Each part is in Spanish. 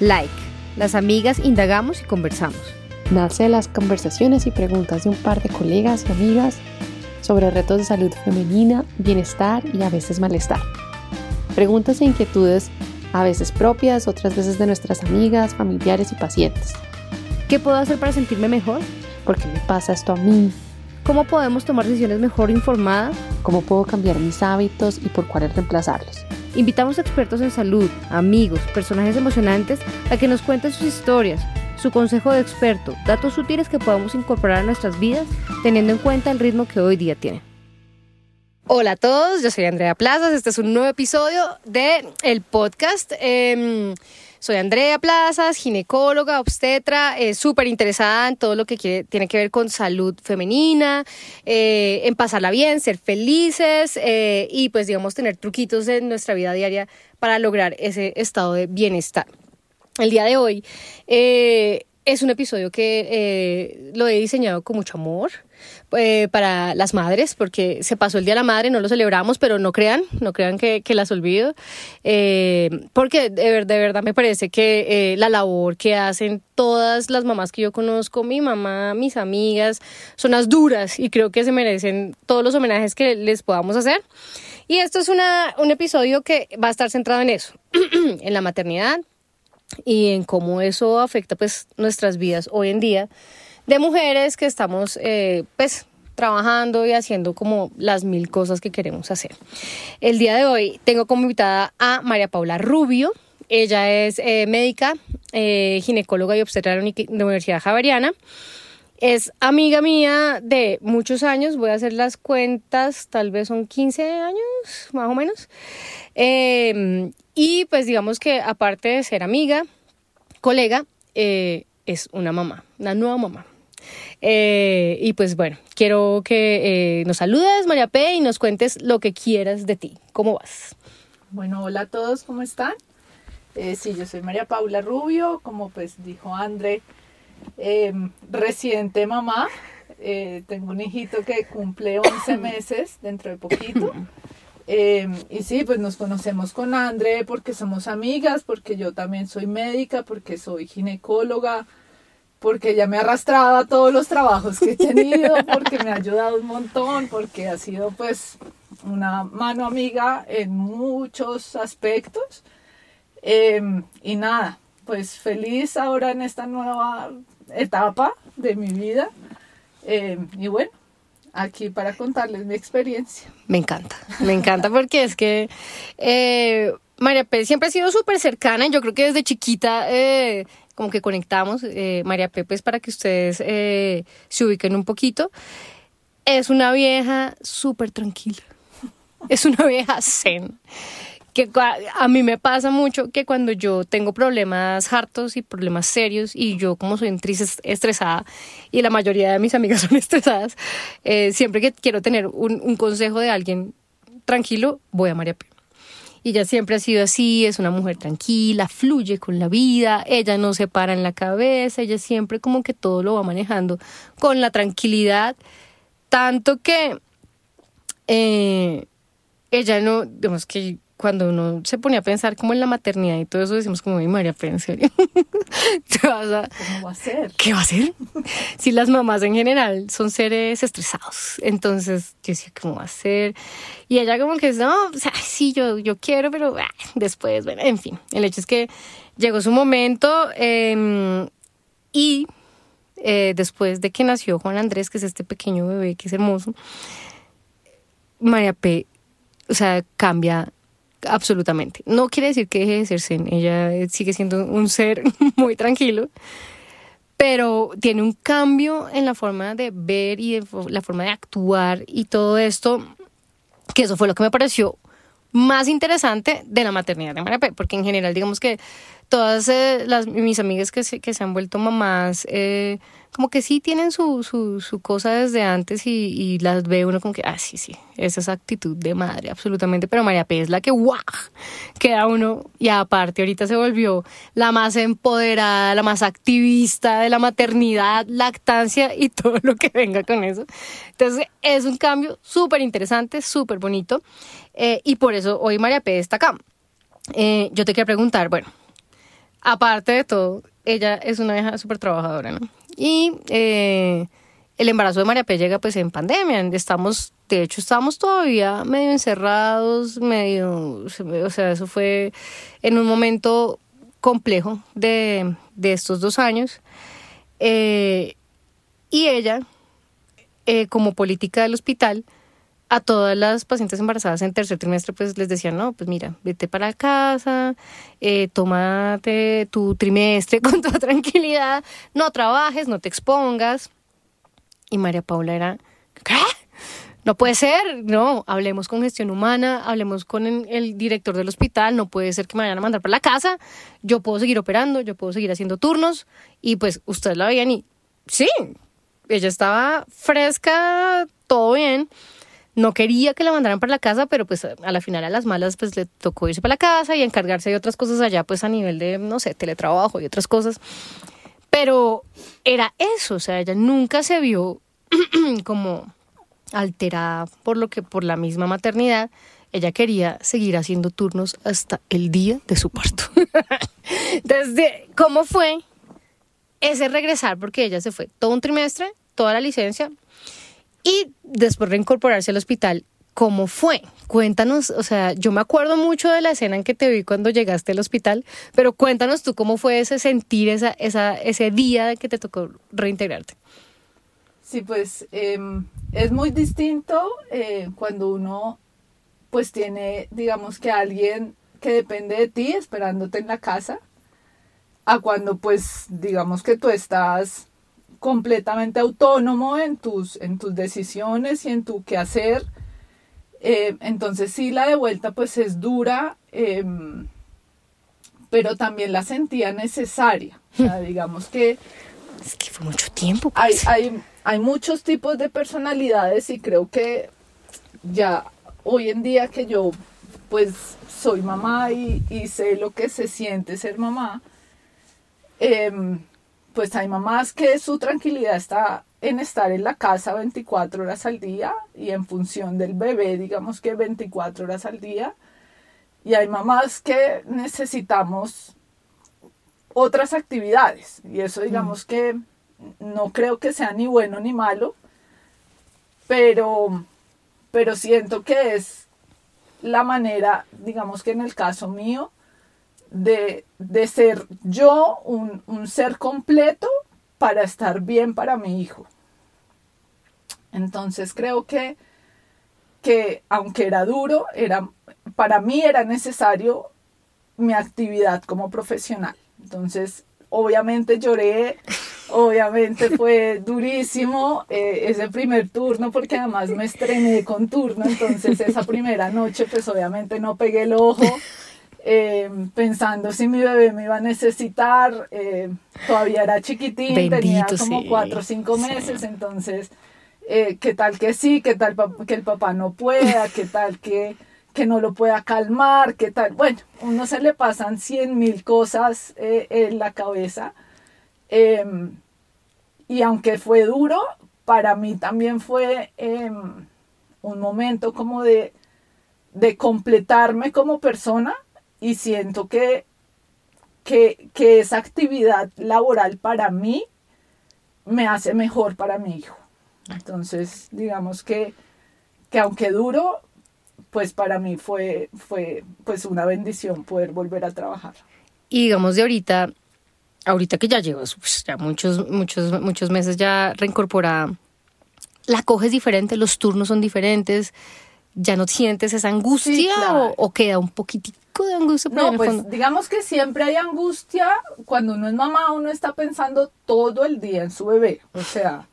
Like. Las amigas indagamos y conversamos. Nace las conversaciones y preguntas de un par de colegas y amigas sobre retos de salud femenina, bienestar y a veces malestar. Preguntas e inquietudes a veces propias, otras veces de nuestras amigas, familiares y pacientes. ¿Qué puedo hacer para sentirme mejor? ¿Por qué me pasa esto a mí? ¿Cómo podemos tomar decisiones mejor informadas? ¿Cómo puedo cambiar mis hábitos y por cuáles reemplazarlos? Invitamos a expertos en salud, amigos, personajes emocionantes a que nos cuenten sus historias, su consejo de experto, datos útiles que podamos incorporar a nuestras vidas teniendo en cuenta el ritmo que hoy día tiene. Hola a todos, yo soy Andrea Plazas, este es un nuevo episodio de el podcast. Em, soy Andrea Plazas, ginecóloga, obstetra, eh, súper interesada en todo lo que tiene que ver con salud femenina, eh, en pasarla bien, ser felices eh, y pues digamos tener truquitos en nuestra vida diaria para lograr ese estado de bienestar. El día de hoy es un episodio que lo he diseñado con mucho amor. Eh, para las madres, porque se pasó el Día de la Madre, no lo celebramos, pero no crean, no crean que, que las olvido, eh, porque de, de, verdad me parece que eh, la labor que hacen todas las mamás que yo conozco, mi mamá, mis amigas, son las duras y creo que se merecen todos los homenajes que les podamos hacer. Y esto es una, un episodio que va a estar centrado en eso, en la maternidad y en cómo eso afecta pues nuestras vidas hoy en día de mujeres que estamos eh, pues trabajando y haciendo como las mil cosas que queremos hacer. El día de hoy tengo como invitada a María Paula Rubio. Ella es eh, médica, eh, ginecóloga y obstetra de la Universidad Javeriana. Es amiga mía de muchos años, voy a hacer las cuentas, tal vez son 15 años, más o menos. Em, y pues digamos que aparte de ser amiga, colega, es una mamá, una nueva mamá. Eh, y pues bueno, quiero que eh, nos saludes, María P, y nos cuentes lo que quieras de ti. ¿Cómo vas? Bueno, hola a todos, ¿cómo están? Eh, sí, yo soy María Paula Rubio, como pues dijo André, em, reciente mamá. tengo un hijito que cumple 11 meses dentro de poquito. Em, y sí, pues nos conocemos con André porque somos amigas, porque yo también soy médica, porque soy ginecóloga, porque ella me ha arrastrado a todos los trabajos que he tenido, porque me ha ayudado un montón, porque ha sido pues una mano amiga en muchos aspectos. Em, y nada, pues feliz ahora en esta nueva etapa de mi vida. Em, y bueno, aquí para contarles mi experiencia. Me encanta, me encanta porque es que eh, María P siempre ha sido súper cercana. Yo creo que desde chiquita eh, como que conectamos. Eh, María Pepe es para que ustedes eh, se ubiquen un poquito. Es una vieja súper tranquila. Es una vieja zen. Que a mí me pasa mucho que cuando yo tengo problemas hartos y problemas serios y yo como soy estresada y la mayoría de mis amigas son estresadas, eh, siempre que quiero tener un, un consejo de alguien tranquilo, voy a María Pepe. Y ella siempre ha sido así, es una mujer tranquila, fluye con la vida, ella no se para en la cabeza, ella siempre como que todo lo va manejando con la tranquilidad, tanto que eh, ella no, digamos que cuando uno se ponía a pensar como en la maternidad y todo eso, decimos como, mi María, pero en serio, ¿Cómo va a ser? ¿Qué va a ser? si las mamás en general son seres estresados, entonces yo decía, ¿cómo va a ser? Y ella como que, no, o sea, sí, yo, yo quiero, pero ah, después, bueno, en fin, el hecho es que llegó su momento em, y eh, después de que nació Juan Andrés, que es este pequeño bebé que es hermoso, María P, o sea, cambia absolutamente. No quiere decir que deje de ser zen, ella sigue siendo un ser muy tranquilo, pero tiene un cambio en la forma de ver y la forma de actuar y todo esto, que eso fue lo que me pareció más interesante de la maternidad de María P, porque en general digamos que todas eh, las, mis amigas que se, que se han vuelto mamás, eh, como que sí tienen su, su, su cosa desde antes y, y, las ve uno como que, ah, sí, sí, esa es actitud de madre, absolutamente, pero María P es la que, ¡guau! Queda uno, y aparte ahorita se volvió la más empoderada, la más activista de la maternidad, lactancia y todo lo que venga con eso. Entonces es un cambio súper interesante, súper bonito, eh, y por eso hoy María P está acá. Eh, yo te quería preguntar, bueno, aparte de todo, ella es una hija súper trabajadora, ¿no? Y eh, el embarazo de María P llega pues en pandemia, estamos, de hecho estábamos todavía medio encerrados, medio, o sea, eso fue en un momento complejo de, de estos dos años. Eh, y ella, eh, como política del hospital, a todas las pacientes embarazadas en tercer trimestre, pues les decían, no, pues mira, vete para casa, eh, tómate tu trimestre con toda tranquilidad, no trabajes, no te expongas. Y María Paula era, ¿qué? No puede ser, no, hablemos con gestión humana, hablemos con el, director del hospital, no puede ser que me vayan a mandar para la casa, yo puedo seguir operando, yo puedo seguir haciendo turnos y pues ustedes la veían y sí, ella estaba fresca, todo bien, no quería que la mandaran para la casa, pero pues a la final a las malas pues le tocó irse para la casa y encargarse de otras cosas allá pues a nivel de, no sé, teletrabajo y otras cosas. Pero era eso, o sea, ella nunca se vio como alterada por lo que por la misma maternidad, ella quería seguir haciendo turnos hasta el día de su parto. Desde cómo fue ese regresar porque ella se fue todo un trimestre, toda la licencia y después reincorporarse al hospital. ¿Cómo fue? Cuéntanos, o sea, yo me acuerdo mucho de la escena en que te vi cuando llegaste al hospital, pero cuéntanos tú cómo fue ese sentir, ese día que te tocó reintegrarte. Sí, pues em, es muy distinto eh, cuando uno pues tiene, digamos que alguien que depende de ti esperándote en la casa, a cuando pues digamos que tú estás completamente autónomo en tus, en tus decisiones y en tu quehacer. Eh, entonces sí, la de vuelta pues es dura, em, pero también la sentía necesaria. digamos que... Es que fue mucho tiempo. Pues. Hay, hay, hay muchos tipos de personalidades y creo que ya hoy en día que yo pues soy mamá y, sé lo que se siente ser mamá, em, pues hay mamás que su tranquilidad está en estar en la casa 24 horas al día y en función del bebé, digamos que 24 horas al día. Y hay mamás que necesitamos otras actividades y eso digamos mm. que no creo que sea ni bueno ni malo, pero, pero siento que es la manera, digamos que en el caso mío, de, ser yo un, ser completo para estar bien para mi hijo. Entonces creo que, que aunque era duro, era, para mí era necesario mi actividad como profesional. Entonces, obviamente lloré Obviamente fue durísimo eh, ese primer turno porque además me estrené con turno, entonces esa primera noche pues obviamente no pegué el ojo eh, pensando si mi bebé me iba a necesitar, eh, todavía era chiquitín, tenía como cuatro o cinco meses, entonces qué tal que sí, qué tal que el papá no pueda, qué tal que que no lo pueda calmar, qué tal, bueno, uno se le pasan cien mil cosas en la cabeza. Em, y aunque fue duro, para mí también fue em, un momento como de, de, completarme como persona y siento que, que, que, esa actividad laboral para mí me hace mejor para mi hijo. Entonces, digamos que, que aunque duro, pues para mí fue, fue pues una bendición poder volver a trabajar. Y digamos de ahorita, ahorita que ya llevas pues, ya muchos, muchos, muchos meses ya reincorporada, la coges diferente, los turnos son diferentes, ya no sientes esa angustia o, queda un poquitico de angustia. No, pues digamos que siempre hay angustia cuando uno es mamá, uno está pensando todo el día en su bebé, o sea,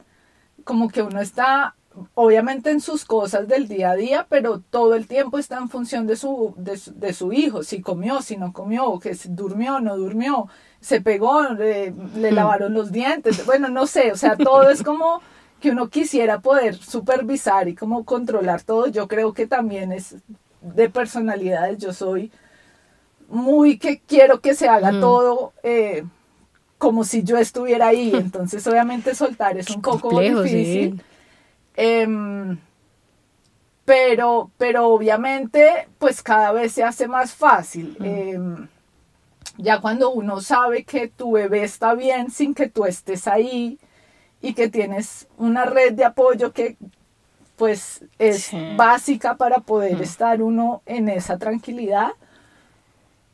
como que uno está obviamente en sus cosas del día a día, pero todo el tiempo está en función de su, de su, de su hijo, si comió, si no comió, que durmió, no durmió se pegó, le, le hmm. lavaron los dientes, bueno, no sé, o sea, todo es como que uno quisiera poder supervisar y como controlar todo. Yo creo que también es de personalidades, yo soy muy que quiero que se haga hmm. todo eh, como si yo estuviera ahí, entonces obviamente soltar es un poco difícil. Em, pero, pero obviamente, pues cada vez se hace más fácil. Hmm. Em, ya cuando uno sabe que tu bebé está bien sin que tú estés ahí y que tienes una red de apoyo que pues es Sí. básica para poder Mm. estar uno en esa tranquilidad,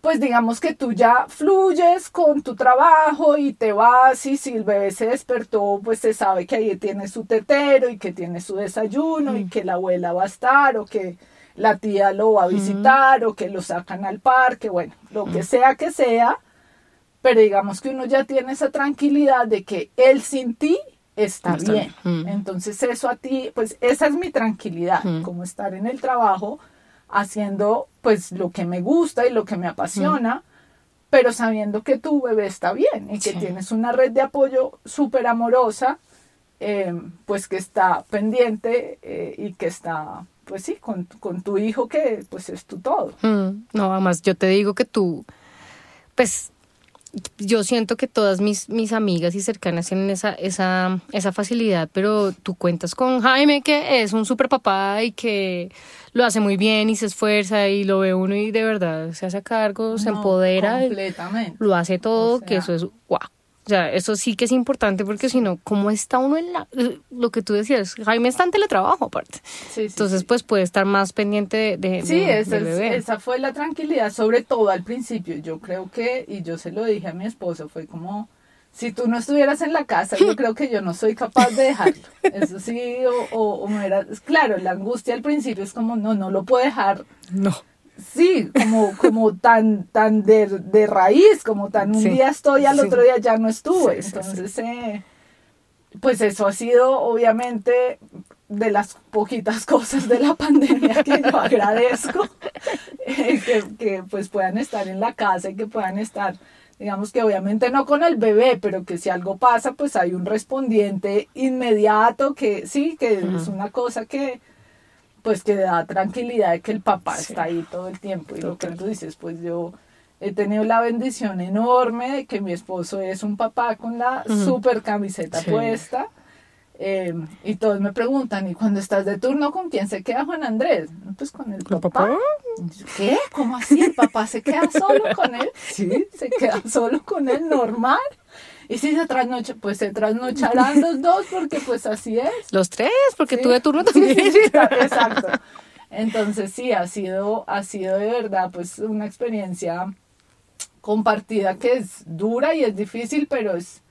pues digamos que tú ya fluyes con tu trabajo y te vas y si el bebé se despertó, pues se sabe que ahí tiene su tetero y que tiene su desayuno y que la abuela va a estar o que la tía lo va a visitar o que lo sacan al parque, bueno, lo que sea que sea, pero digamos que uno ya tiene esa tranquilidad de que él sin ti está Está bien. bien. Mm. Entonces eso a ti, pues esa es mi tranquilidad, Mm. como estar en el trabajo haciendo pues lo que me gusta y lo que me apasiona, pero sabiendo que tu bebé está bien y que Sí. tienes una red de apoyo súper amorosa, eh, pues que está pendiente eh, y que está, pues sí, con, con tu hijo que pues es tu todo. Mm, No, además yo te digo que tú, pues yo siento que todas mis, mis amigas y cercanas tienen esa, esa, esa facilidad, pero tú cuentas con Jaime que es un super papá y que lo hace muy bien y se esfuerza y lo ve uno y de verdad se hace cargo, se empodera, Completamente. lo hace todo, O que eso es guau. O sea, eso sí que es importante porque si no, ¿cómo está uno en la... Lo que tú decías, Jaime está en teletrabajo aparte. Sí, sí, Entonces, sí. pues puede estar más pendiente de, de- Sí, de- esa, del es- bebé. esa fue la tranquilidad, sobre todo al principio. Yo creo que, y yo se lo dije a mi esposo, fue como, si tú no estuvieras en la casa, yo creo que yo no soy capaz de dejarlo. Eso sí, o, o, o me era, claro, la angustia al principio es como, no, no lo puedo dejar. No. Sí, como, como tan, tan de, de raíz, como tan un Sí, día estoy, al sí. otro día ya no estuve. Sí. Entonces, eh, pues eso ha sido obviamente de las poquitas cosas de la pandemia que yo agradezco, eh, que, que, pues puedan estar en la casa y que puedan estar, digamos que obviamente no con el bebé, pero que si algo pasa, pues hay un respondiente inmediato que sí, que es una cosa que pues que da tranquilidad de que el papá Sí. está ahí todo el tiempo y lo que Total. tú dices, pues yo he tenido la bendición enorme de que mi esposo es un papá con la super camiseta Sí. puesta. Eh, y todos me preguntan, ¿y cuando estás de turno con quién se queda Juan Andrés? "No, Pues con el ¿Con papá. papá? Y yo, ¿Qué? ¿Cómo así? ¿El papá se queda solo con él? Sí, se queda solo con él, normal. Y si se trasnocha, pues se trasnocharán los dos porque pues así es. Los tres, porque Sí. tuve turno también. sí, sí, exacto. Entonces sí, ha sido, ha sido de verdad pues una experiencia compartida que es dura y es difícil, pero es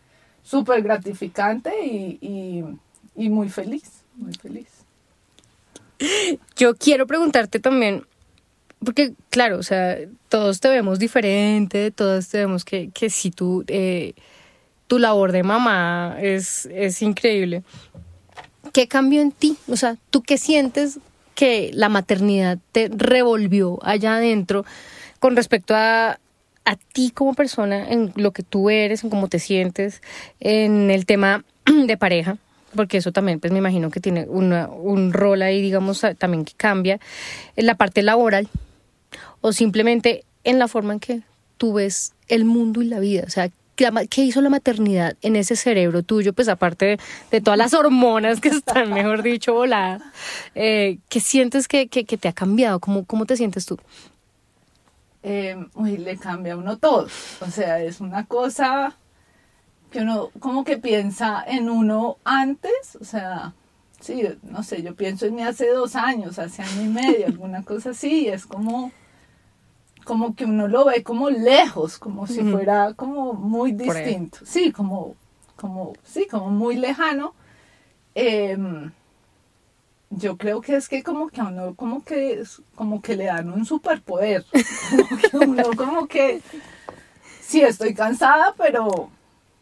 súper gratificante y, y, muy feliz, muy feliz. Yo quiero preguntarte también, porque claro, o sea, todos te vemos diferente, todos te vemos que, que si tú, eh, tu labor de mamá es, es increíble. ¿Qué cambió en ti? O sea, ¿tú qué sientes que la maternidad te revolvió allá adentro con respecto a, a ti como persona, en lo que tú eres, en cómo te sientes, en el tema de pareja? Porque eso también, pues me imagino que tiene una- un rol ahí, digamos, también que cambia. En la parte laboral o simplemente en la forma en que tú ves el mundo y la vida. O sea, ¿qué la ma- ¿qué hizo la maternidad en ese cerebro tuyo? Pues aparte de, de todas las hormonas que están, mejor dicho, voladas, eh, ¿qué sientes que, que, que te ha cambiado? ¿Cómo, ¿Cómo te sientes tú? Eh, uy, le cambia a uno todo. O sea, es una cosa que uno como que piensa en uno antes, o sea, sí, no sé, yo pienso en mí hace dos años, hace año y medio, alguna cosa así, es como, como que uno lo ve como lejos, como si fuera como muy distinto, sí, como, como, sí, como muy lejano. Em, yo creo que es que como que a uno como que como que le dan un superpoder como que uno como que sí estoy cansada pero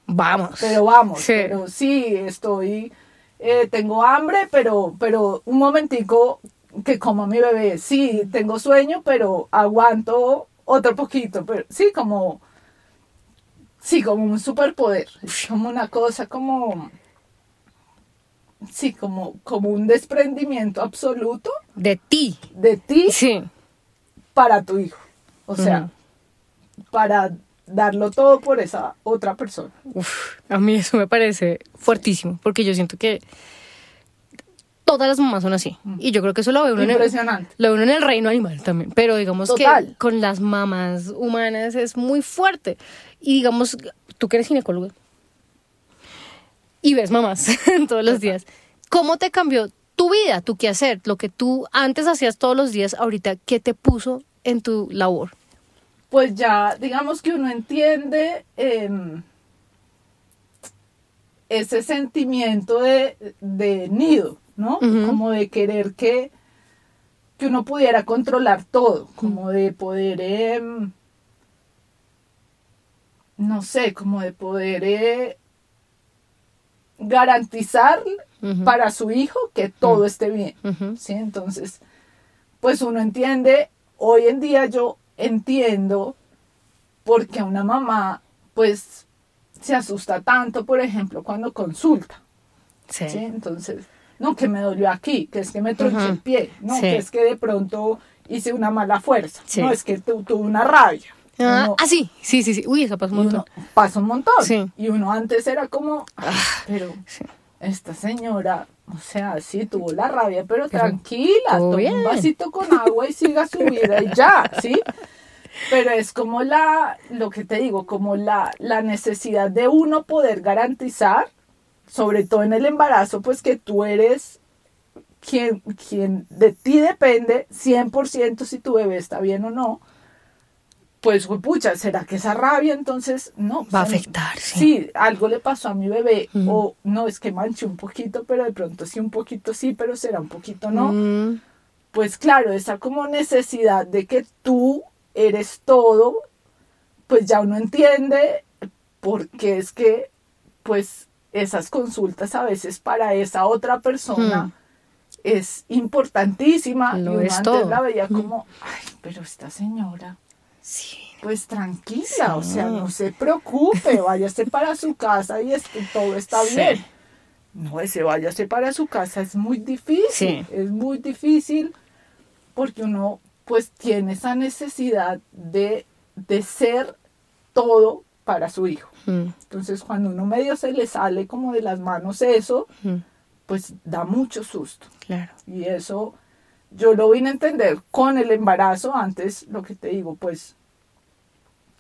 Vamos. pero vamos Sí. pero sí estoy eh, tengo hambre pero pero un momentico que como mi bebé sí tengo sueño pero aguanto otro poquito pero sí como sí como un superpoder es como una cosa como sí como como un desprendimiento absoluto De ti. de ti Sí. para tu hijo o sea para darlo todo por esa otra persona Uf, a mí eso me parece fuertísimo, porque yo siento que todas las mamás son así. Y yo creo que eso lo ve uno, en el, lo ve uno en el reino animal también. Pero digamos Total. que con las mamás humanas es muy fuerte. Y digamos, tú que eres ginecóloga y ves mamás todos los días, ¿cómo te cambió tu vida, tu qué hacer? Lo que tú antes hacías todos los días, ahorita, ¿qué te puso en tu labor? Pues ya, digamos que uno entiende em, ese sentimiento de, de nido, ¿no? Como de querer que, que uno pudiera controlar todo, como de poder, em, no sé, como de poder eh, garantizar para su hijo que todo esté bien. ¿sí? Entonces, pues uno entiende, hoy en día yo entiendo por qué una mamá, pues, se asusta tanto, por ejemplo, cuando consulta, Sí. ¿sí? Entonces, no, que me dolió aquí, que es que me tronché el pie, no, Sí. que es que de pronto hice una mala fuerza, no, es que tu- tuve una rabia. Ah, Uno- ah, sí, sí, sí, sí. Uy, eso pasa un montón. pasa un montón. Sí. Y uno antes era como, "Ay, pero sí. esta señora, o sea, sí tuvo la rabia, pero, Pero tranquila, toma bien. un vasito con agua y siga su vida y ya, ¿sí? Pero es como la, lo que te digo, como la, la necesidad de uno poder garantizar, sobre todo en el embarazo, pues que tú eres quien, quien de ti depende 100% si tu bebé está bien o no. Pues, pucha, ¿será que esa rabia entonces no? Va a afectar, sí. Sí, algo le pasó a mi bebé, Ujú. o no, es que manché un poquito, pero de pronto sí, un poquito sí, pero será un poquito no. Mm, Pues claro, esa como necesidad de que tú eres todo, pues ya uno entiende porque es que, pues, esas consultas a veces para esa otra persona Hmm. es importantísima. Lo y uno es antes todo. la veía como, ay, pero esta señora sí. pues tranquila, Sí. o sea, no se preocupe, váyase para su casa y es que todo está Sí. bien. No, ese váyase para su casa es muy difícil, Sí. es muy difícil porque uno pues tiene esa necesidad de, de ser todo para su hijo. Mm, Entonces cuando uno medio se le sale como de las manos eso, mm, pues da mucho susto. claro. Y eso yo lo vine a entender con el embarazo. Antes, lo que te digo, pues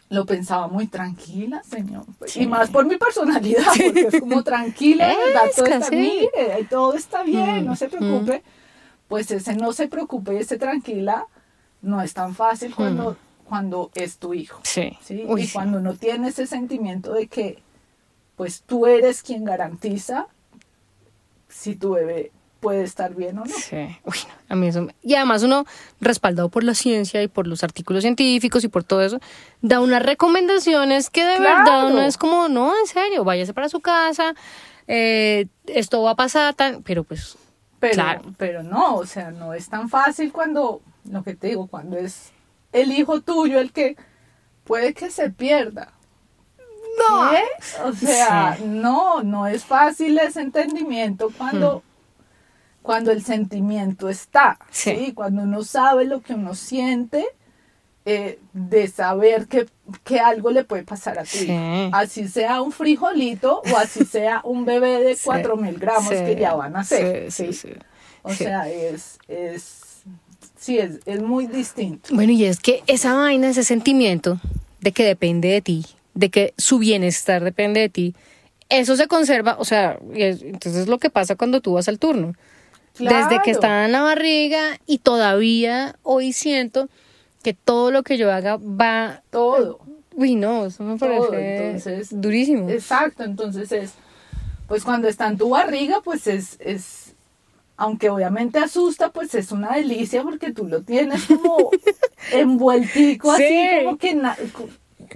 lo pensaba muy tranquila, señor. Sí. Y más por mi personalidad, porque es como tranquila, ¿verdad? Todo está, mire, ahí todo está bien, Mm, no se preocupe. Pues ese no se preocupe y ese tranquila no es tan fácil cuando, cuando es tu hijo. Sí. ¿sí? Mm. Uy, y cuando uno tiene ese sentimiento de que pues tú eres quien garantiza si tu bebé puede estar bien o no. Sí. Uy, no, a mí eso. me- Y además uno, respaldado por la ciencia y por los artículos científicos y por todo eso, da unas recomendaciones que de Claro. verdad uno es como, no, en serio, váyase para su casa, eh, esto va a pasar, tan, pero pues, Pero, Claro. pero no, o sea, no es tan fácil cuando, lo que te digo, cuando es el hijo tuyo el que puede que se pierda. No. ¿Qué? O sea, Sí. no, no es fácil ese entendimiento cuando, cuando el sentimiento está, Sí. ¿sí? Cuando uno sabe lo que uno siente, eh, de saber que, que algo le puede pasar a Sí. hijo. Así sea un frijolito o así sea un bebé de. 4 mil gramos que ya van a ser. O sea, es, es, sí, es, es muy distinto. Bueno, y es que esa vaina, ese sentimiento de que depende de ti, de que su bienestar depende de ti, eso se conserva, o sea, entonces es lo que pasa cuando tú vas al turno. Desde que estaba en la barriga y todavía hoy siento que todo lo que yo haga va... Todo. Uy, no, eso me Todo, parece entonces, durísimo. Exacto, entonces es, pues cuando está en tu barriga, pues es, es, aunque obviamente asusta, pues es una delicia porque tú lo tienes como envueltico, así Sí. como que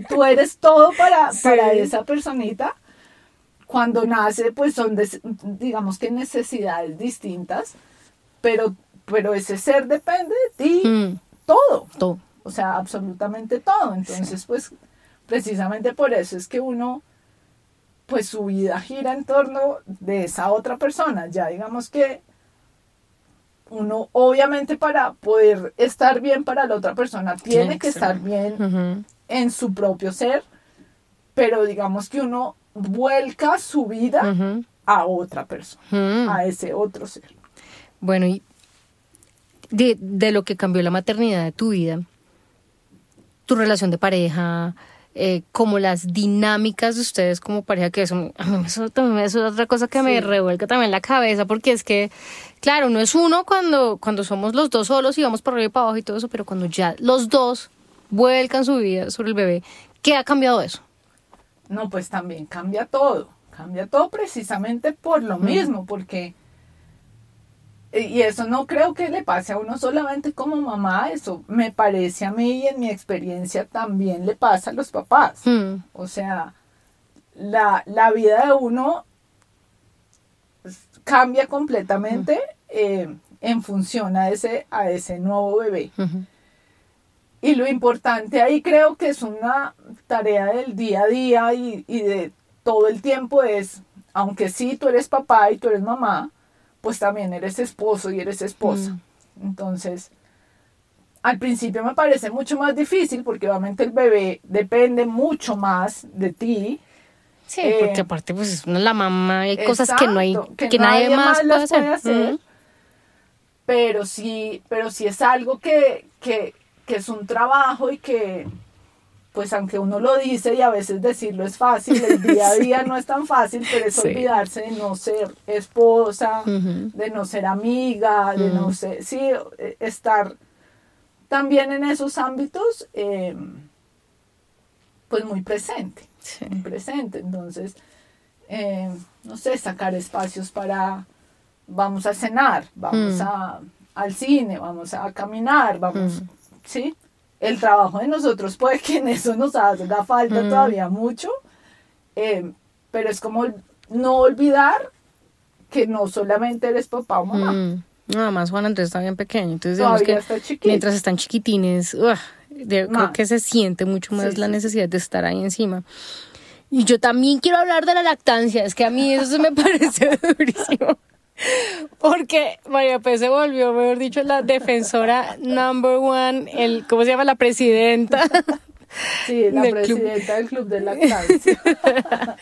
tú eres todo para, Sí. para esa personita. Cuando nace, pues son, des- digamos que necesidades distintas, pero, pero ese ser depende de ti, Mm, todo. todo. O sea, absolutamente todo. Entonces, pues, precisamente por eso es que uno, pues su vida gira en torno de esa otra persona. Ya digamos que uno, obviamente, para poder estar bien para la otra persona, tiene que estar bien en su propio ser, pero digamos que uno vuelca su vida a otra persona, a ese otro ser. Bueno, y de, de lo que cambió la maternidad de tu vida, tu relación de pareja, eh, como las dinámicas de ustedes como pareja, que eso, a mí eso también es otra cosa que me revuelca también la cabeza, porque es que, claro, no es uno cuando, cuando somos los dos solos y vamos por arriba y para abajo y todo eso, pero cuando ya los dos vuelcan su vida sobre el bebé, ¿qué ha cambiado eso? No, pues también cambia todo, cambia todo precisamente por lo mismo, porque y eso no creo que le pase a uno solamente como mamá, eso me parece a mí y en mi experiencia también le pasa a los papás. Hmm. O sea, la, la, vida de uno cambia completamente eh, en función a ese, a ese nuevo bebé. Y lo importante ahí creo que es una tarea del día a día y, y de todo el tiempo es, aunque sí tú eres papá y tú eres mamá, pues también eres esposo y eres esposa. Mm. Entonces, al principio me parece mucho más difícil porque obviamente el bebé depende mucho más de ti. Sí, porque eh, aparte pues es la mamá, hay cosas que no hay, que, nadie, más, puede hacer. Pero sí, pero sí es algo que, que, que es un trabajo y que, pues aunque uno lo dice y a veces decirlo es fácil, el día a día no es tan fácil, pero es olvidarse de no ser esposa, de no ser amiga, de no ser, sí, estar también en esos ámbitos, eh, pues muy presente, muy presente. Entonces, eh, no sé, sacar espacios para, vamos a cenar, vamos a, al cine, vamos a caminar, vamos, ¿sí? el trabajo de nosotros puede que en eso nos haga falta mm. todavía mucho, eh, pero es como no olvidar que no solamente eres papá o mamá. Mm. Nada más Juan Andrés está bien pequeño, entonces digamos que mientras están chiquitines, creo que se siente mucho más la necesidad de estar ahí encima. Y yo también quiero hablar de la lactancia, es que a mí eso me parece durísimo. Porque María P se volvió, mejor dicho, la defensora number one, el, ¿cómo se llama? La presidenta. Sí, la presidenta del club de lactancia.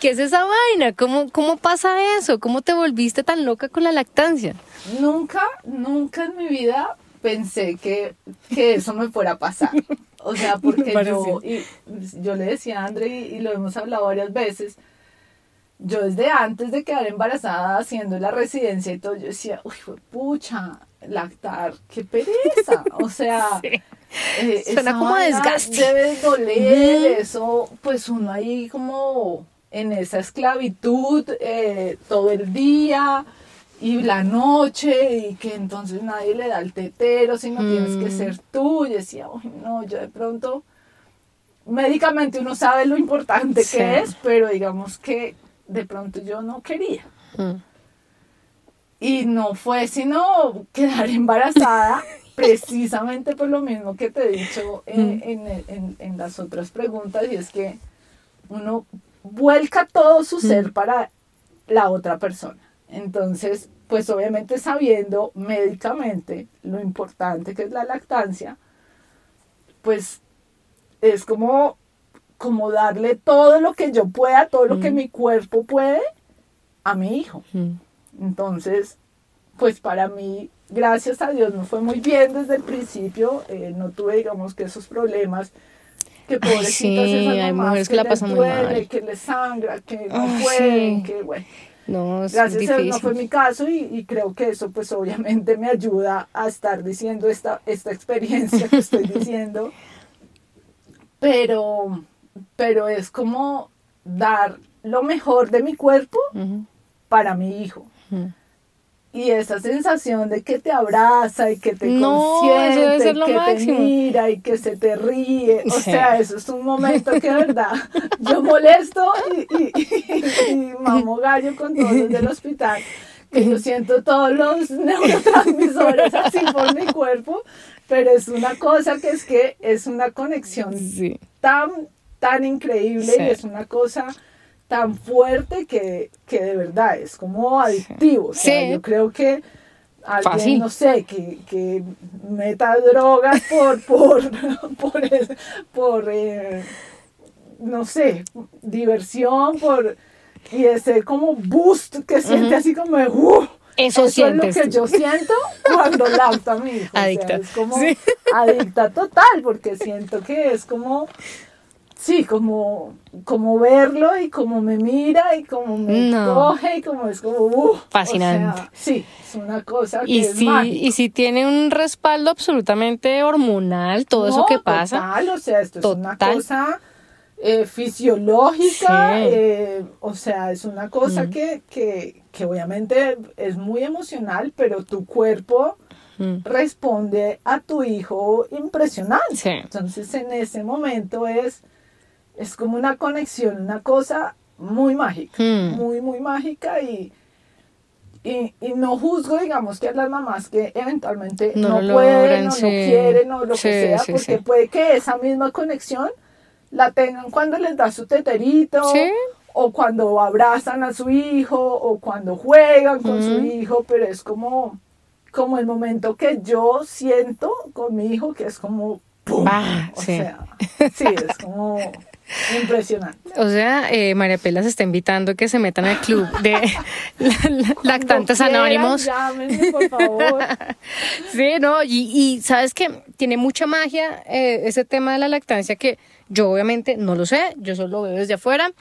¿Qué es esa vaina? ¿Cómo, ¿Cómo pasa eso? ¿Cómo te volviste tan loca con la lactancia? Nunca, nunca en mi vida pensé que, que eso me fuera a pasar. O sea, porque yo, y, yo le decía a André, y lo hemos hablado varias veces, yo desde antes de quedar embarazada haciendo la residencia y todo, yo decía, uy, pucha, lactar, qué pereza. O sea, eh, suena como desgaste. Debe doler, eso, pues uno ahí como en esa esclavitud eh, todo el día y la noche y que entonces nadie le da el tetero, sino tienes que mm. ser tú. Y decía, uy, no, yo de pronto médicamente uno sabe lo importante que es, pero digamos que de pronto yo no quería. Mm. Y no fue sino quedar embarazada, precisamente por lo mismo que te he dicho eh, mm. en, las otras preguntas, y es que uno vuelca todo su ser mm. para la otra persona. Entonces, pues obviamente sabiendo médicamente lo importante que es la lactancia, pues es como como darle todo lo que yo pueda, todo lo que mm. mi cuerpo puede a mi hijo. Mm. Entonces, pues para mí, gracias a Dios, me fue muy bien desde el principio. Eh, no tuve, digamos, que esos problemas que pobrecitas sí, hay mujeres que, la pasan muy mal. que les sangra, que no pueden, que bueno. No, Gracias a Dios no fue mi caso y, y, creo que eso pues obviamente me ayuda a estar diciendo esta, esta experiencia que estoy diciendo. Pero, pero es como dar lo mejor de mi cuerpo para mi hijo. Y esa sensación de que te abraza y que te consiente, que te mira y que se te ríe. O sea, eso es un momento que, de verdad, yo molesto y, y, mamo gallo con todos los del hospital. Que yo siento todos los neurotransmisores así por mi cuerpo, pero es una cosa que es que es una conexión tan tan increíble y es una cosa tan fuerte que, que de verdad es como adictivo. O sea, yo creo que alguien, no sé, que, que meta drogas por, por, por, por eh, no sé, diversión, por, y ese como boost que siente así como, uh, Eso es lo que yo siento cuando lacto a mi hijo. O sea, Adicta. es como Sí. adicta total, porque siento que es como, sí, como, como verlo y como me mira y como me No. coge y como es como, uh, Fascinante. O sea, sí, es una cosa que Y es si, mágica. y si tiene un respaldo absolutamente hormonal, todo eso que pasa. Total, o sea, esto es una cosa eh, fisiológica, Sí. eh, o sea, es una cosa que, que, que obviamente es muy emocional, pero tu cuerpo Mm. responde a tu hijo impresionante. Sí. Entonces, en ese momento es, es como una conexión, una cosa muy mágica, Mm. muy, muy mágica y... Y, y no juzgo, digamos, que a las mamás que eventualmente No no, lo pueden, o sí. no quieren, o lo Sí, que sea, sí, porque puede que esa misma conexión la tengan cuando les da su teterito, o cuando abrazan a su hijo, o cuando juegan con su hijo, pero es como, como el momento que yo siento con mi hijo, que es como, ¡pum! Ah, o sí. sea, sí, es como impresionante. O sea, eh, María Pela se está invitando a que se metan al club de la- la- lactantes Cuando anónimos. quieran, llámenme, por favor. Sí, no, y, y sabes que tiene mucha magia eh, ese tema de la lactancia que yo obviamente no lo sé, yo solo lo veo desde afuera.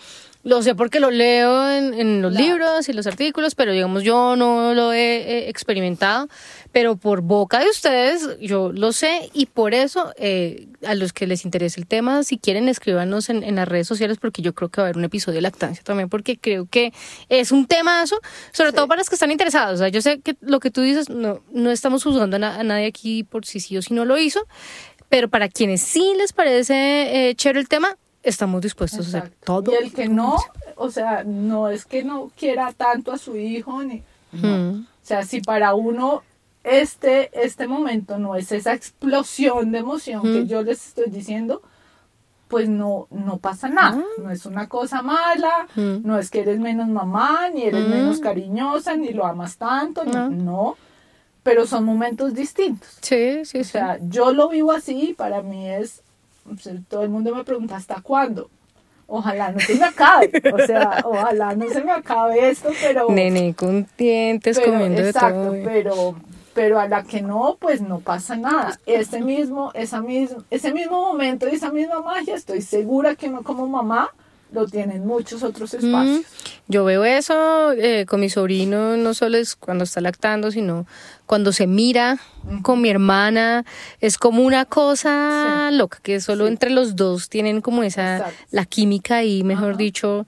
Lo sé porque lo leo en, en los Claro. libros y los artículos, pero digamos yo no lo he eh, experimentado. Pero por boca de ustedes yo lo sé y por eso eh, a los que les interese el tema, si quieren escríbanos en, en las redes sociales porque yo creo que va a haber un episodio de lactancia también porque creo que es un temazo, sobre todo para los que están interesados. O sea, yo sé que lo que tú dices, no, no estamos juzgando a, na- a nadie aquí por si sí o si no lo hizo, pero para quienes sí les parece eh, chévere el tema, estamos dispuestos a hacer Exacto. todo. Y el que no, o sea, no es que no quiera tanto a su hijo, ni, no. Mm. O sea, si para uno este, este momento no es esa explosión de emoción que yo les estoy diciendo, pues no, no pasa nada. No es una cosa mala, Mm. no es que eres menos mamá, ni eres menos cariñosa, ni lo amas tanto, no. Pero son momentos distintos. Sí, sí, O sí. sea, yo lo vivo así, para mí es, o sea, todo el mundo me pregunta hasta cuándo. Ojalá no se me acabe, o sea, ojalá no se me acabe esto, pero, Nene con dientes pero comiendo exacto, de todo. pero, pero a la que no, pues no pasa nada. Ese mismo, esa mismo, ese mismo momento y esa misma magia, estoy segura que uno como mamá lo tiene en muchos otros espacios. Mm, Yo veo eso eh, con mi sobrino, no solo es cuando está lactando, sino cuando se mira con mi hermana. Es como una cosa loca, que solo Sí. entre los dos tienen como esa, Exacto. la química y, mejor Ajá. dicho,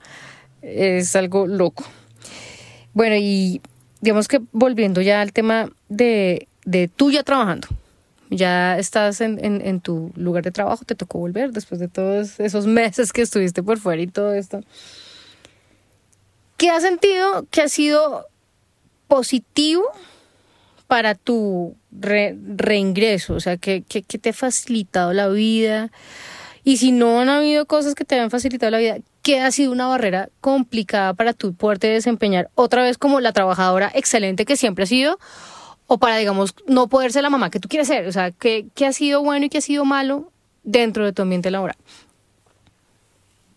es algo loco. Bueno, y digamos que volviendo ya al tema de, de tú ya trabajando. Ya estás en, en, tu lugar de trabajo, te tocó volver después de todos esos meses que estuviste por fuera y todo esto. ¿Qué has sentido que ha sido positivo para tu re- reingreso? O sea, ¿qué, qué, qué te ha facilitado la vida? Y si no han habido cosas que te han facilitado la vida, ¿qué ha sido una barrera complicada para tú poderte desempeñar otra vez como la trabajadora excelente que siempre has sido? O para, digamos, no poder ser la mamá que tú quieres ser. O sea, ¿qué, qué ha sido bueno y qué ha sido malo dentro de tu ambiente laboral?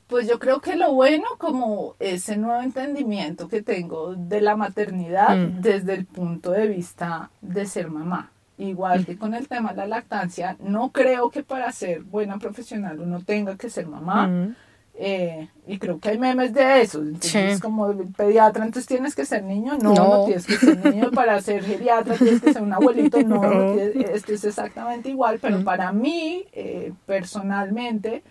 Pues yo creo que lo bueno, como ese nuevo entendimiento que tengo de la maternidad Mm. desde el punto de vista de ser mamá. Igual que con el tema de la lactancia, no creo que para ser buena profesional uno tenga que ser mamá. Eh, y creo que hay memes de eso. Entonces, Sí. como pediatra, entonces tienes que ser niño. No, no, No. tienes que ser niño. Para ser geriatra, tienes que ser un abuelito. No, no No. tienes- esto es exactamente igual. Pero para mí, eh, personalmente,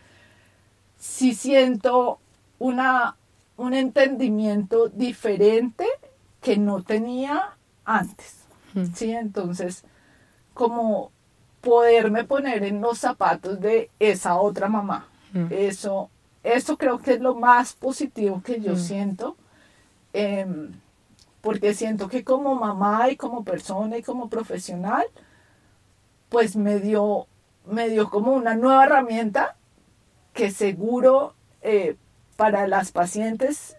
sí siento una, un entendimiento diferente que no tenía antes. Sí, entonces, como poderme poner en los zapatos de esa otra mamá. Mm. Eso, eso creo que es lo más positivo que yo Mm. siento. em, porque siento que como mamá y como persona y como profesional, pues me dio, me dio como una nueva herramienta que seguro eh, para las pacientes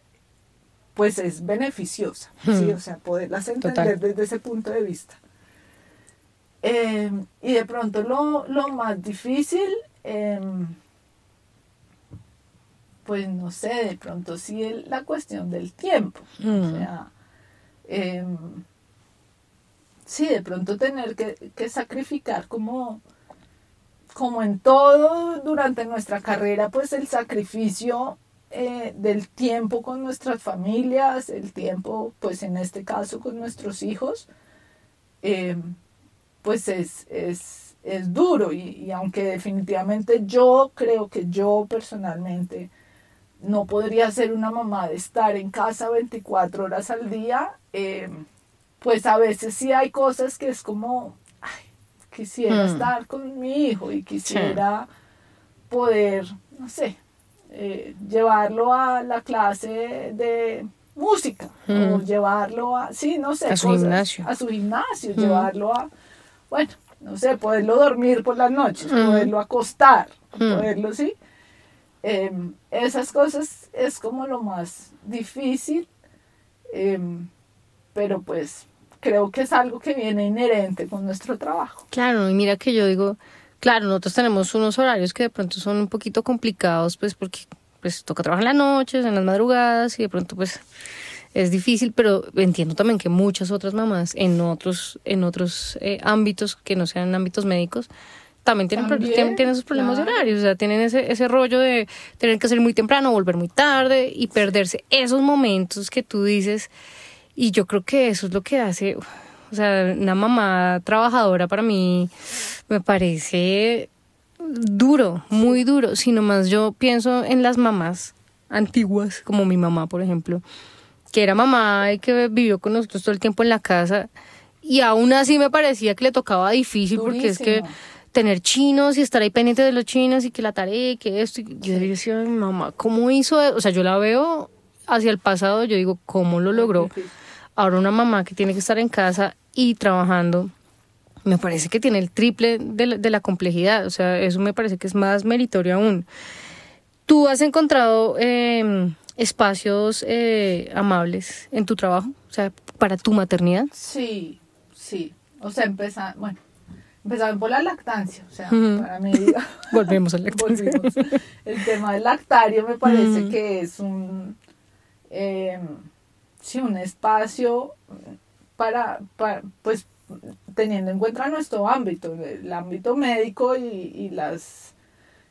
pues es beneficiosa, ¿sí? Hmm. o sea, poderlas entender Total. desde ese punto de vista. Eh, y de pronto lo, lo más difícil, em, pues no sé, de pronto sí el- la cuestión del tiempo. O Mm. sea, em, sí, de pronto tener que, que sacrificar como, como en todo durante nuestra carrera, pues el sacrificio eh, del tiempo con nuestras familias, el tiempo, pues en este caso con nuestros hijos, eh, pues es, es, es duro y, y, aunque definitivamente yo creo que yo personalmente no podría ser una mamá de estar en casa 24 horas al día, eh, pues a veces sí hay cosas que es como, ay, quisiera Hmm. estar con mi hijo y quisiera poder, no sé, eh, llevarlo a la clase de música o llevarlo a, sí, no sé, Hmm. A su cosas, gimnasio. a su gimnasio, Hmm. llevarlo a, bueno, no sé, poderlo dormir por las noches, Hmm. poderlo acostar, Hmm. poderlo, sí. Em, esas cosas es como lo más difícil, em, pero pues creo que es algo que viene inherente con nuestro trabajo. Claro, y mira que yo digo, claro, nosotros tenemos unos horarios que de pronto son un poquito complicados, pues porque pues toca trabajar en las noches, en las madrugadas y de pronto pues es difícil, pero entiendo también que muchas otras mamás en otros en otros eh, ámbitos que no sean ámbitos médicos también tienen, También, tienen, esos problemas claro. horarios, o sea, tienen ese, ese rollo de tener que salir muy temprano, volver muy tarde y perderse esos momentos que tú dices. Y yo creo que eso es lo que hace, o sea, una mamá trabajadora para mí me parece duro, muy duro. Si nomás yo pienso en las mamás antiguas, como mi mamá, por ejemplo, que era mamá y que vivió con nosotros todo el tiempo en la casa. Y aún así me parecía que le tocaba difícil porque es que tener chinos y estar ahí pendiente de los chinos y que la tarea y que esto. Y yo decía, "Ay, mamá, ¿cómo hizo? eso?". O sea, yo la veo hacia el pasado, yo digo, ¿cómo lo logró? Ahora una mamá que tiene que estar en casa y trabajando, me parece que tiene el triple de la, de la complejidad. O sea, eso me parece que es más meritorio aún. ¿Tú has encontrado eh, espacios eh, amables en tu trabajo? O sea, para tu maternidad. Sí, sí. O sea, empezar, bueno, empezaron por la lactancia. O sea, para mí, Volvemos al lactancia. volvimos. El tema del lactario me parece que es un, eh, sí, un espacio para, para, pues, teniendo en cuenta nuestro ámbito, el ámbito médico y, y las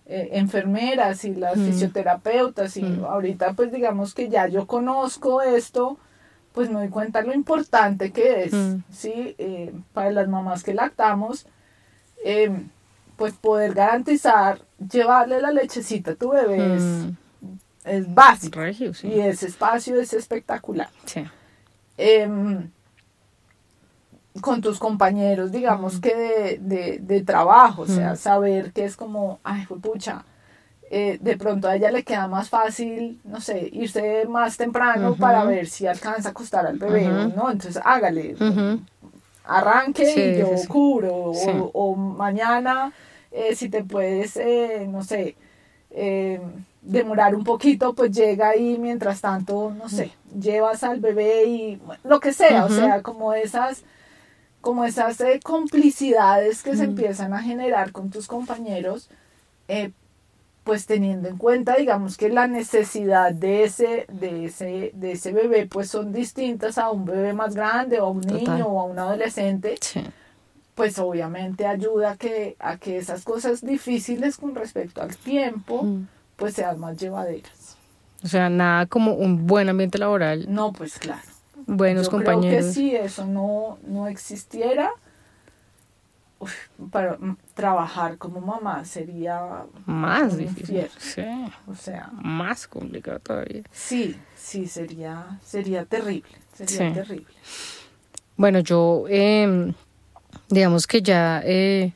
eh, enfermeras y las Mm. fisioterapeutas y Mm. ahorita pues digamos que ya yo conozco esto, pues me doy cuenta lo importante que es, Mm. ¿sí? Eh, para las mamás que lactamos, eh, pues poder garantizar llevarle la lechecita a tu bebé es, es básico regio, sí. y ese espacio es espectacular. Sí. Con tus compañeros, digamos que de, de, de trabajo, o sea, saber que es como, ay, pucha, eh, de pronto a ella le queda más fácil, no sé, irse más temprano para ver si alcanza a acostar al bebé. ¿no? Entonces hágale, arranque Sí, y yo sí, sí. cubro, o, o mañana, eh, si te puedes, eh, no sé, eh, demorar un poquito, pues llega ahí mientras tanto, no sé, llevas al bebé y bueno, lo que sea, o sea, como esas como esas eh, complicidades que se empiezan a generar con tus compañeros, eh, pues teniendo en cuenta, digamos que la necesidad de ese, de ese, de ese bebé, pues son distintas a un bebé más grande o a un Total. niño o a un adolescente, Sí. pues obviamente ayuda a que, a que esas cosas difíciles con respecto al tiempo, Mm. pues sean más llevaderas. O sea, nada como un buen ambiente laboral, No, pues claro. Buenos Yo compañeros. creo que si eso no, no existiera, uf, para trabajar como mamá sería Más difícil. Sí. O sea, Más complicado todavía. sí, sí, sería, sería terrible, sería Sí. terrible. Bueno, yo, eh, digamos que ya eh,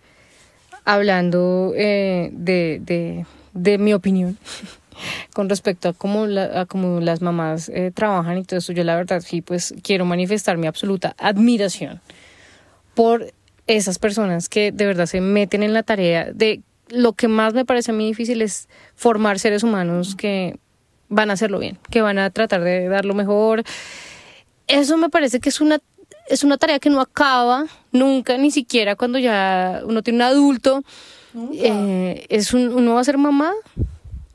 hablando eh, de, de, de mi opinión con respecto a cómo, la, a cómo las mamás eh, trabajan y todo eso, yo la verdad sí, pues quiero manifestar mi absoluta admiración por esas personas que de verdad se meten en la tarea de lo que más me parece a mí difícil es formar seres humanos que van a hacerlo bien, que van a tratar de dar lo mejor. Eso me parece que es una es una tarea que no acaba nunca, ni siquiera cuando ya uno tiene un adulto. Eh, es un, uno va a ser mamá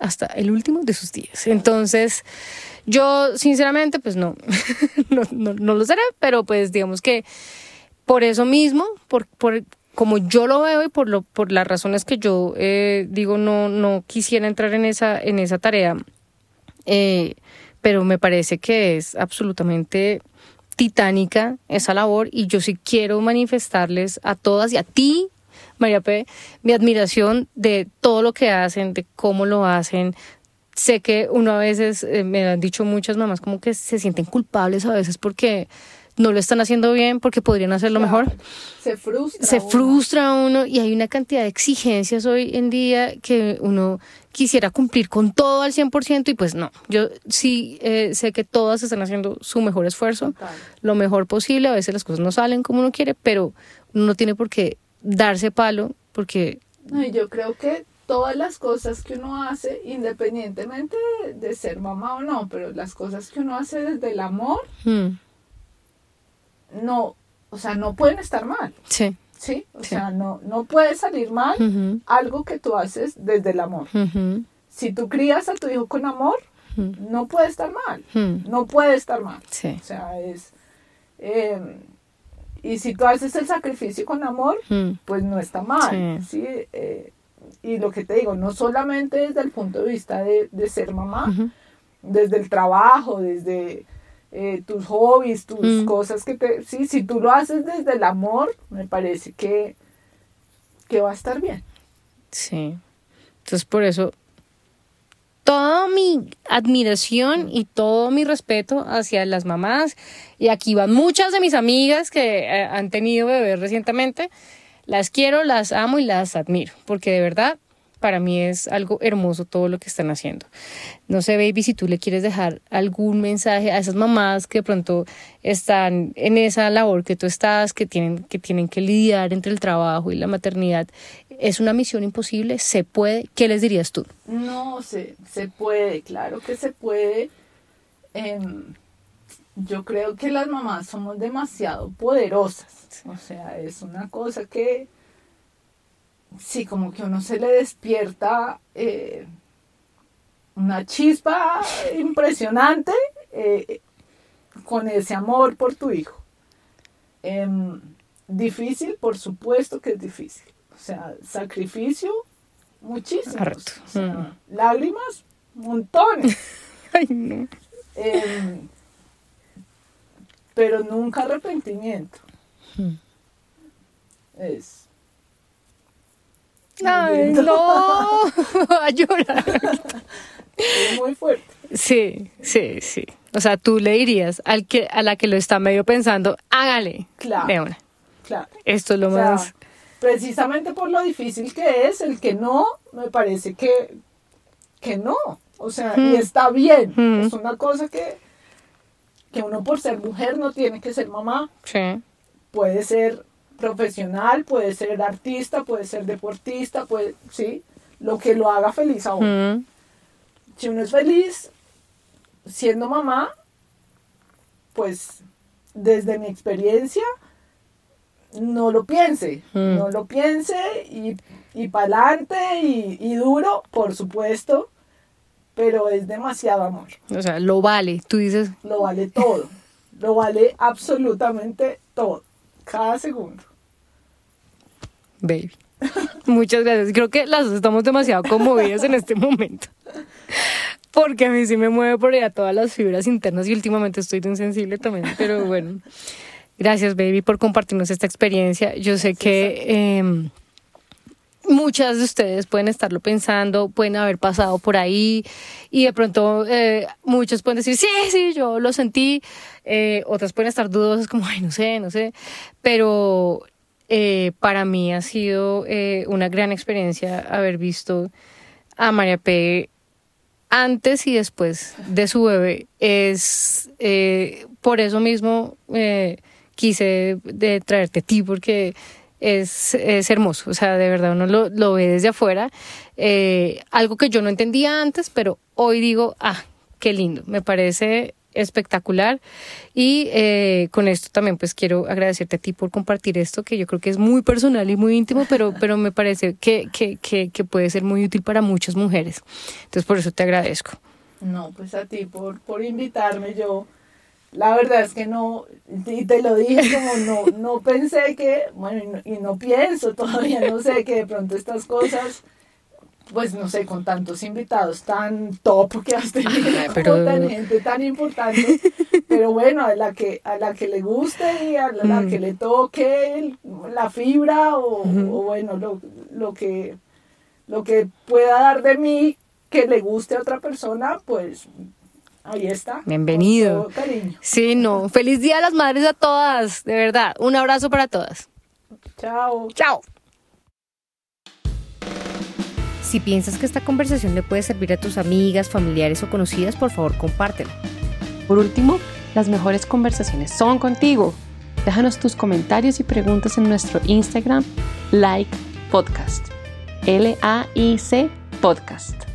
hasta el último de sus días. Entonces, yo sinceramente, pues no, no, no, no lo seré, pero pues digamos que por eso mismo, por, por como yo lo veo y por lo por las razones que yo eh, digo no no quisiera entrar en esa en esa tarea eh, pero me parece que es absolutamente titánica esa labor y yo sí quiero manifestarles a todas y a ti María P mi admiración de todo lo que hacen de cómo lo hacen sé que uno a veces eh, me han dicho muchas mamás como que se sienten culpables a veces porque no lo están haciendo bien porque podrían hacerlo mejor. Se frustra. Se frustra uno y hay una cantidad de exigencias hoy en día que uno quisiera cumplir con todo al 100% y pues no. Yo sí eh, sé que todas están haciendo su mejor esfuerzo, lo mejor posible. A veces las cosas no salen como uno quiere, pero uno no tiene por qué darse palo porque... No, yo creo que todas las cosas que uno hace, independientemente de, ser mamá o no, pero las cosas que uno hace desde el amor, hmm no, o sea, no pueden estar mal. Sí. Sí, o sea, no, no puede salir mal algo que tú haces desde el amor. Si tú crías a tu hijo con amor, no puede estar mal. No puede estar mal. Sí. O sea, es... Em, y si tú haces el sacrificio con amor, pues no está mal. ¿sí? Eh, y lo que te digo, no solamente desde el punto de vista de, de ser mamá, desde el trabajo, desde eh, tus hobbies, tus mm. cosas que te... Sí, si tú lo haces desde el amor, me parece que, que va a estar bien. Sí. Entonces por eso, toda mi admiración y todo mi respeto hacia las mamás, y aquí van muchas de mis amigas que eh, han tenido bebés recientemente, las quiero, las amo y las admiro, porque de verdad para mí es algo hermoso todo lo que están haciendo. No sé, baby, si tú le quieres dejar algún mensaje a esas mamás que de pronto están en esa labor que tú estás, que tienen que, tienen que lidiar entre el trabajo y la maternidad. ¿Es una misión imposible? ¿Se puede? ¿Qué les dirías tú? No, se, se puede, claro que se puede. Em, yo creo que las mamás somos demasiado poderosas. O sea, es una cosa que sí, como que uno se le despierta eh, una chispa impresionante eh, con ese amor por tu hijo. Em, difícil, por supuesto que es difícil. O sea, sacrificio, muchísimo. Mm. Lágrimas, montones. Em, pero nunca arrepentimiento. Mm. Es Ay, no, a llorar. Es muy fuerte. Sí, sí, sí. O sea, tú le dirías al que, a la que lo está medio pensando, hágale. Claro. De Claro. Esto es lo más. Precisamente por lo difícil que es, el que no, me parece que, que no. O sea, y está bien. Mm. Es una cosa que, que uno por ser mujer no tiene que ser mamá. Sí. Puede ser profesional, puede ser artista, puede ser deportista, puede, sí, lo que lo haga feliz a uno. Si uno es feliz siendo mamá, pues desde mi experiencia, no lo piense, no lo piense y, y para adelante y, y duro, por supuesto, pero es demasiado amor. O sea, lo vale, tú dices. Lo vale todo, lo vale absolutamente todo, cada segundo baby. Muchas gracias. Creo que las dos estamos demasiado conmovidas en este momento. Porque a mí sí me mueve por allá todas las fibras internas y últimamente estoy de insensible también. Pero bueno, gracias, baby, por compartirnos esta experiencia. Yo sé que muchas de ustedes pueden estarlo pensando, pueden haber pasado por ahí y de pronto eh, muchos pueden decir, sí, sí, yo lo sentí. Eh, otras pueden estar dudosas como, ay, no sé, no sé. Pero eh, para mí ha sido eh, una gran experiencia haber visto a María P antes y después de su bebé. Es por eso mismo quise traerte a ti porque es, es, hermoso, o sea, de verdad uno lo, lo ve desde afuera. algo que yo no entendía antes, pero hoy digo, ah, qué lindo, me parece espectacular. Y eh, con esto también pues quiero agradecerte a ti por compartir esto, que yo creo que es muy personal y muy íntimo, pero, pero me parece que, que, que, que puede ser muy útil para muchas mujeres. Entonces por eso te agradezco. No, pues a ti por, por invitarme. Yo la verdad es que no, y te lo dije como no, no pensé que, bueno, y no, y no pienso, todavía no sé que de pronto estas cosas pues no sé, con tantos invitados tan top que has tenido, pero- con tan gente tan importante, pero bueno, a la que, a la que le guste y a la, la Mm. que le toque la fibra o, o bueno, lo, lo, que, lo que pueda dar de mí que le guste a otra persona, pues ahí está. con Bienvenido. todo cariño. Sí, no. Feliz Día a las Madres a todas, de verdad. Un abrazo para todas. Chao. Chao. Si piensas que esta conversación le puede servir a tus amigas, familiares o conocidas, por favor compártela. Por último, las mejores conversaciones son contigo. Déjanos tus comentarios y preguntas en nuestro Instagram, like podcast. L-A-I-C podcast.